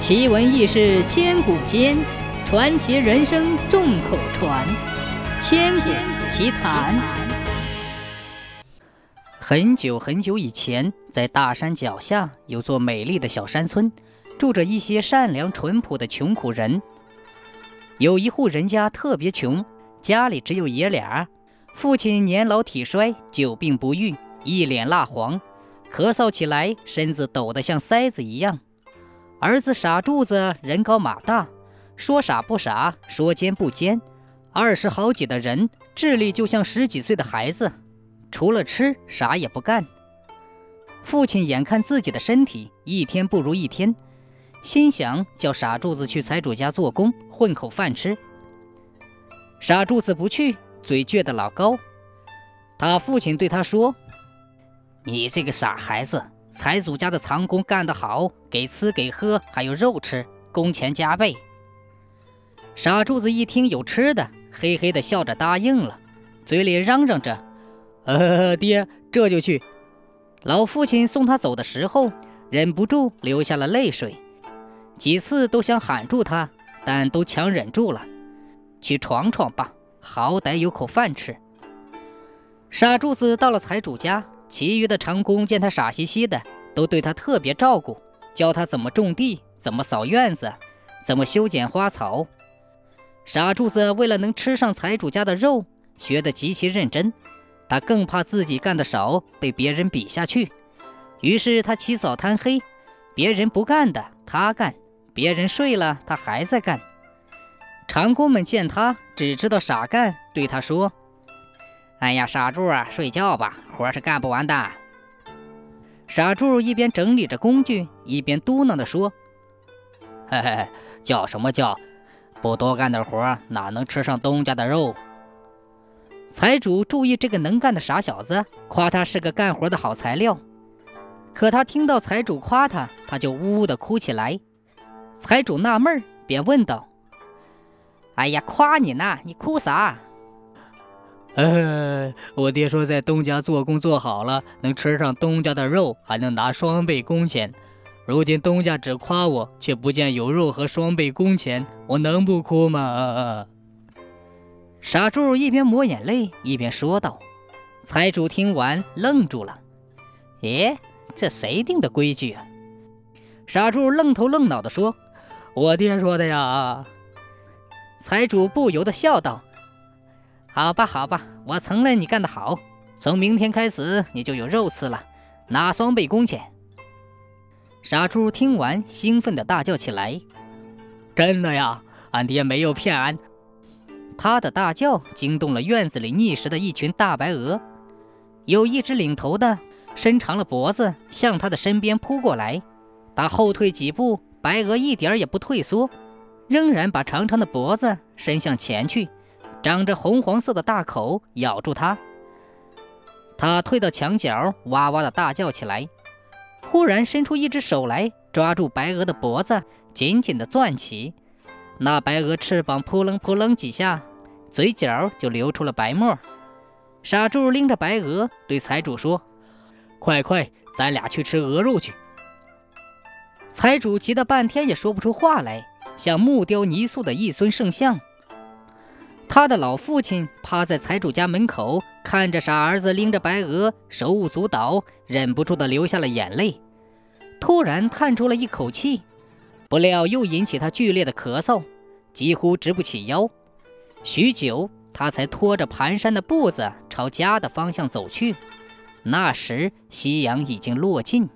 奇闻异事千古间，传奇人生众口传。千古奇谈。很久很久以前，在大山脚下有座美丽的小山村，住着一些善良淳朴的穷苦人。有一户人家特别穷，家里只有爷俩，父亲年老体衰，久病不愈，一脸蜡黄，咳嗽起来身子抖得像塞子一样。儿子傻柱子人高马大，说傻不傻，说尖不尖，二十好几的人，智力就像十几岁的孩子，除了吃啥也不干。父亲眼看自己的身体一天不如一天，心想叫傻柱子去财主家做工，混口饭吃。傻柱子不去，嘴撅得老高。他父亲对他说：“你这个傻孩子。”财主家的长工干得好，给吃给喝，还有肉吃，工钱加倍。傻柱子一听有吃的，嘿嘿的笑着答应了，嘴里嚷嚷着：“呃，爹，这就去。”老父亲送他走的时候，忍不住流下了泪水，几次都想喊住他，但都强忍住了。去闯闯吧，好歹有口饭吃。傻柱子到了财主家。其余的长工见他傻兮兮的，都对他特别照顾，教他怎么种地，怎么扫院子，怎么修剪花草。傻柱子为了能吃上财主家的肉，学得极其认真。他更怕自己干得少，被别人比下去。于是他起早贪黑，别人不干的他干，别人睡了他还在干。长工们见他只知道傻干，对他说。哎呀，傻柱啊，睡觉吧，活是干不完的。傻柱一边整理着工具，一边嘟囔地说：“嘿嘿，叫什么叫？不多干点活，哪能吃上东家的肉？”财主注意这个能干的傻小子，夸他是个干活的好材料。可他听到财主夸他，他就呜呜地哭起来。财主纳闷儿，便问道：“哎呀，夸你呢，你哭啥？”哎，我爹说在东家做工做好了，能吃上东家的肉，还能拿双倍工钱。如今东家只夸我，却不见有肉和双倍工钱，我能不哭吗？傻柱一边抹眼泪一边说道。财主听完愣住了。咦，这谁定的规矩啊？傻柱愣头愣脑地说：“我爹说的呀。”财主不由得笑道。好吧，好吧，我承认你干得好。从明天开始，你就有肉吃了，拿双倍工钱。傻猪听完，兴奋地大叫起来：“真的呀，俺爹没有骗俺！”他的大叫惊动了院子里觅食的一群大白鹅。有一只领头的伸长了脖子，向他的身边扑过来。他后退几步，白鹅一点也不退缩，仍然把长长的脖子伸向前去。长着红黄色的大口咬住它，他退到墙角，哇哇的大叫起来。忽然伸出一只手来，抓住白鹅的脖子，紧紧地攥起。那白鹅翅膀扑棱扑棱几下，嘴角就流出了白沫。傻柱拎着白鹅对财主说：“快快，咱俩去吃鹅肉去。”财主急得半天也说不出话来，像木雕泥塑的一尊圣像。他的老父亲趴在财主家门口，看着傻儿子拎着白鹅手舞足蹈，忍不住的流下了眼泪。突然叹出了一口气，不料又引起他剧烈的咳嗽，几乎直不起腰。许久，他才拖着蹒跚的步子朝家的方向走去。那时，夕阳已经落尽。